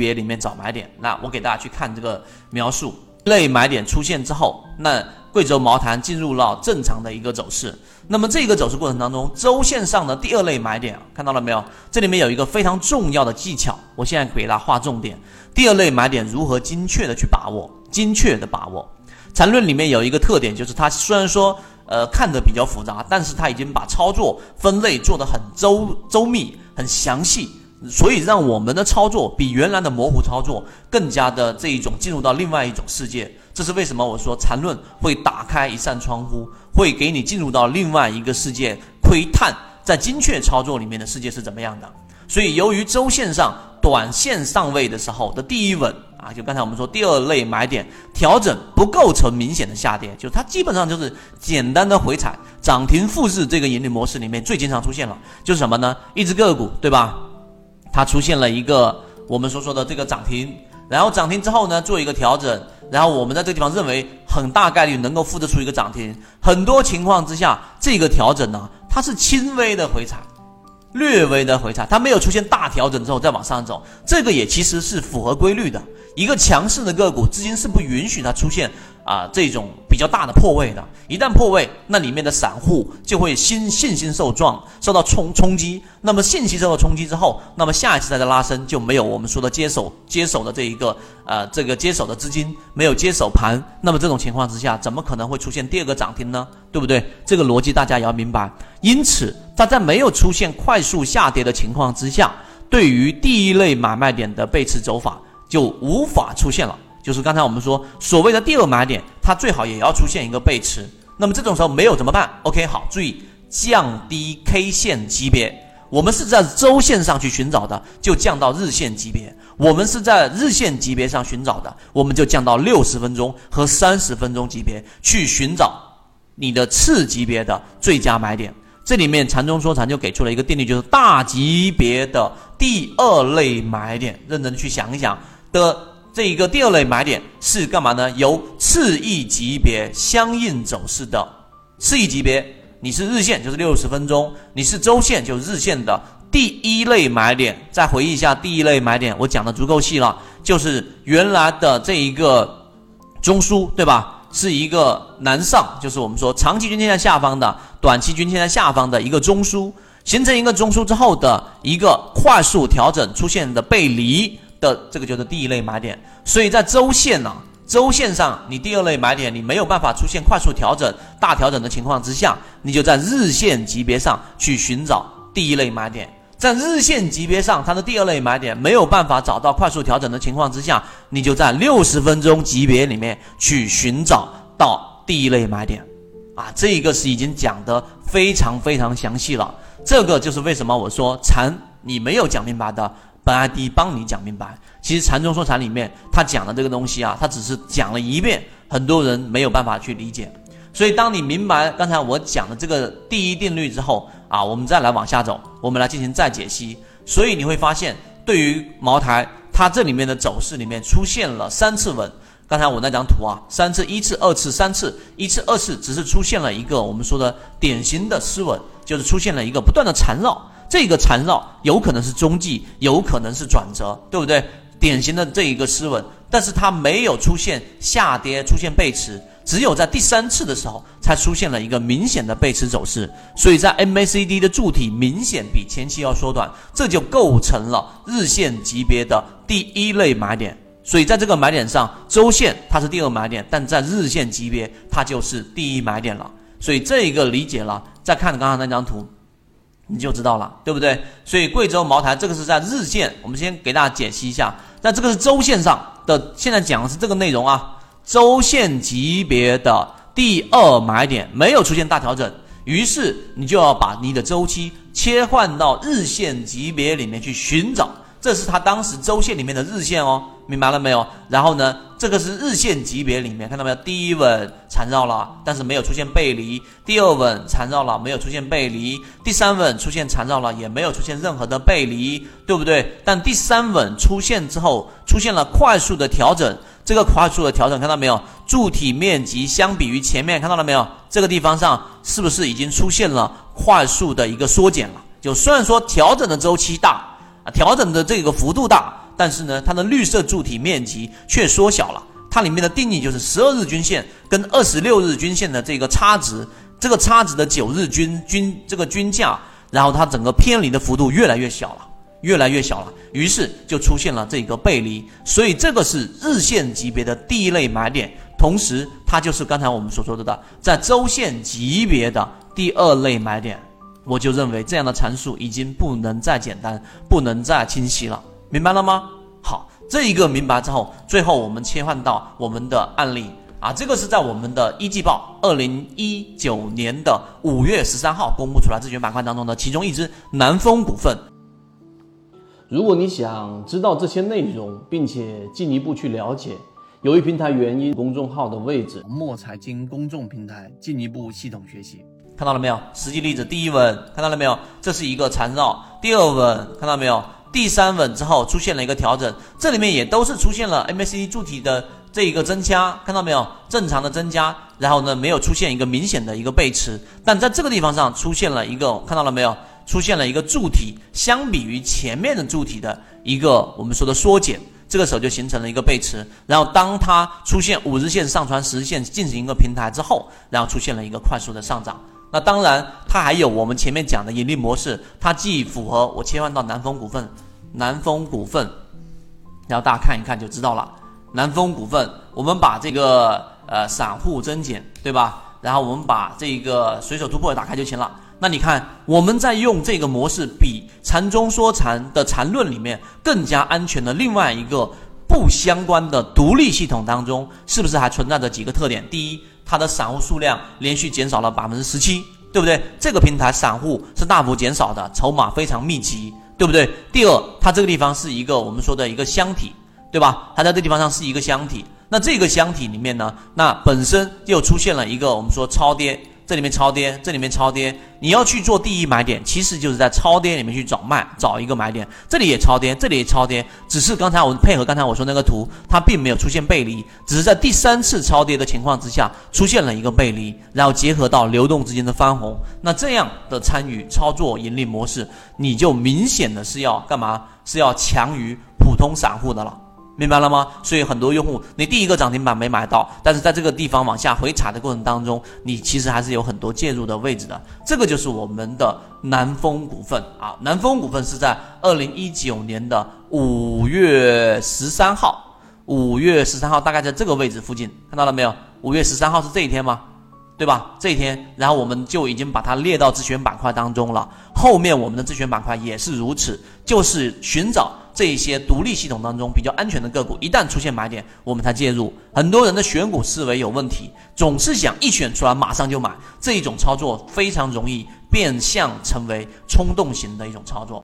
别里面找买点。那我给大家去看这个描述，类买点出现之后，那贵州茅台进入了正常的一个走势。那么这个走势过程当中，周线上的第二类买点看到了没有？这里面有一个非常重要的技巧，我现在给大家划重点。第二类买点如何精确的去把握？精确的把握。缠论里面有一个特点，就是它虽然说呃看着比较复杂，但是它已经把操作分类做得很周周密、很详细，所以让我们的操作比原来的模糊操作更加的这一种进入到另外一种世界。这是为什么？我说缠论会打开一扇窗户，会给你进入到另外一个世界，窥探在精确操作里面的世界是怎么样的。所以，由于周线上短线上位的时候的第一稳啊，就刚才我们说第二类买点调整不构成明显的下跌，就它基本上就是简单的回踩涨停复制这个盈利模式里面最经常出现了，就是什么呢？一只个股对吧？它出现了一个我们所说的这个涨停，然后涨停之后呢，做一个调整。然后我们在这个地方认为很大概率能够复制出一个涨停，很多情况之下，这个调整呢，它是轻微的回踩，略微的回踩，它没有出现大调整之后再往上走，这个也其实是符合规律的。一个强势的个股，资金是不允许它出现啊这种比较大的破位的。一旦破位，那里面的散户就会信信心受撞，受到冲冲击。那么信息受到冲击之后，那么下一次再的拉升就没有我们说的接手接手的这一个呃这个接手的资金没有接手盘。那么这种情况之下，怎么可能会出现第二个涨停呢？对不对？这个逻辑大家也要明白。因此，它在没有出现快速下跌的情况之下，对于第一类买卖点的背驰走法就无法出现了。就是刚才我们说所谓的第二买点，它最好也要出现一个背驰。那么这种时候没有怎么办？OK，好，注意降低 K 线级别。我们是在周线上去寻找的，就降到日线级别；我们是在日线级别上寻找的，我们就降到六十分钟和三十分钟级别去寻找你的次级别的最佳买点。这里面禅中说禅就给出了一个定律，就是大级别的第二类买点，认真去想一想的。这一个第二类买点是干嘛呢？由次一级别相应走势的次一级别，你是日线就是六十分钟，你是周线就是日线的第一类买点。再回忆一下第一类买点，我讲的足够细了，就是原来的这一个中枢，对吧？是一个南上，就是我们说长期均线在下方的，短期均线在下方的一个中枢，形成一个中枢之后的一个快速调整出现的背离。的这个就是第一类买点，所以在周线呢，周线上你第二类买点你没有办法出现快速调整、大调整的情况之下，你就在日线级别上去寻找第一类买点。在日线级别上，它的第二类买点没有办法找到快速调整的情况之下，你就在六十分钟级别里面去寻找到第一类买点。啊，这个是已经讲的非常非常详细了。这个就是为什么我说禅你没有讲明白的。本 ID 帮你讲明白，其实禅宗说禅里面他讲的这个东西啊，他只是讲了一遍，很多人没有办法去理解。所以当你明白刚才我讲的这个第一定律之后啊，我们再来往下走，我们来进行再解析。所以你会发现，对于茅台，它这里面的走势里面出现了三次稳。刚才我那张图啊，三次、一次、二次、三次，一次、二次只是出现了一个我们说的典型的失稳，就是出现了一个不断的缠绕。这个缠绕有可能是中继，有可能是转折，对不对？典型的这一个失稳，但是它没有出现下跌，出现背驰，只有在第三次的时候才出现了一个明显的背驰走势。所以在 MACD 的柱体明显比前期要缩短，这就构成了日线级别的第一类买点。所以在这个买点上，周线它是第二买点，但在日线级别它就是第一买点了。所以这一个理解了，再看刚刚那张图。你就知道了，对不对？所以贵州茅台这个是在日线，我们先给大家解析一下。那这个是周线上的，现在讲的是这个内容啊。周线级别的第二买点没有出现大调整，于是你就要把你的周期切换到日线级别里面去寻找。这是他当时周线里面的日线哦，明白了没有？然后呢，这个是日线级别里面看到没有？第一稳缠绕了，但是没有出现背离；第二稳缠绕了，没有出现背离；第三稳出现缠绕了，也没有出现任何的背离，对不对？但第三稳出现之后，出现了快速的调整。这个快速的调整看到没有？柱体面积相比于前面看到了没有？这个地方上是不是已经出现了快速的一个缩减了？就虽然说调整的周期大。啊，调整的这个幅度大。但是呢，它的绿色柱体面积却缩小了。它里面的定义就是十二日均线跟二十六日均线的这个差值，这个差值的九日均均这个均价，然后它整个偏离的幅度越来越小了，越来越小了，于是就出现了这个背离。所以这个是日线级别的第一类买点，同时它就是刚才我们所说的的在周线级别的第二类买点。我就认为这样的阐述已经不能再简单，不能再清晰了，明白了吗？好，这一个明白之后，最后我们切换到我们的案例啊，这个是在我们的一季报二零一九年的五月十三号公布出来，自选板块当中的其中一只南风股份。如果你想知道这些内容，并且进一步去了解，由于平台原因，公众号的位置墨财经公众平台进一步系统学习。看到了没有？实际例子，第一问，看到了没有？这是一个缠绕。第二问，看到没有？第三稳之后出现了一个调整，这里面也都是出现了 MACD 柱体的这一个增加，看到没有？正常的增加，然后呢，没有出现一个明显的一个背驰，但在这个地方上出现了一个，看到了没有？出现了一个柱体，相比于前面的柱体的一个我们说的缩减，这个时候就形成了一个背驰，然后当它出现五日线上传十日线进行一个平台之后，然后出现了一个快速的上涨。那当然，它还有我们前面讲的盈利模式，它既符合我切换到南风股份，南风股份，然后大家看一看就知道了。南风股份，我们把这个呃散户增减，对吧？然后我们把这个随手突破打开就行了。那你看，我们在用这个模式，比禅中说禅的禅论里面更加安全的另外一个不相关的独立系统当中，是不是还存在着几个特点？第一。它的散户数量连续减少了百分之十七，对不对？这个平台散户是大幅减少的，筹码非常密集，对不对？第二，它这个地方是一个我们说的一个箱体，对吧？它在这地方上是一个箱体，那这个箱体里面呢，那本身又出现了一个我们说超跌。这里面超跌，这里面超跌，你要去做第一买点，其实就是在超跌里面去找卖，找一个买点。这里也超跌，这里也超跌，只是刚才我配合刚才我说那个图，它并没有出现背离，只是在第三次超跌的情况之下出现了一个背离，然后结合到流动资金的翻红，那这样的参与操作盈利模式，你就明显的是要干嘛？是要强于普通散户的了。明白了吗？所以很多用户，你第一个涨停板没买到，但是在这个地方往下回踩的过程当中，你其实还是有很多介入的位置的。这个就是我们的南风股份啊，南风股份是在二零一九年的五月十三号，五月十三号大概在这个位置附近，看到了没有？五月十三号是这一天吗？对吧？这一天，然后我们就已经把它列到自选板块当中了。后面我们的自选板块也是如此，就是寻找。这些独立系统当中比较安全的个股，一旦出现买点，我们才介入。很多人的选股思维有问题，总是想一选出来马上就买，这一种操作非常容易变相成为冲动型的一种操作。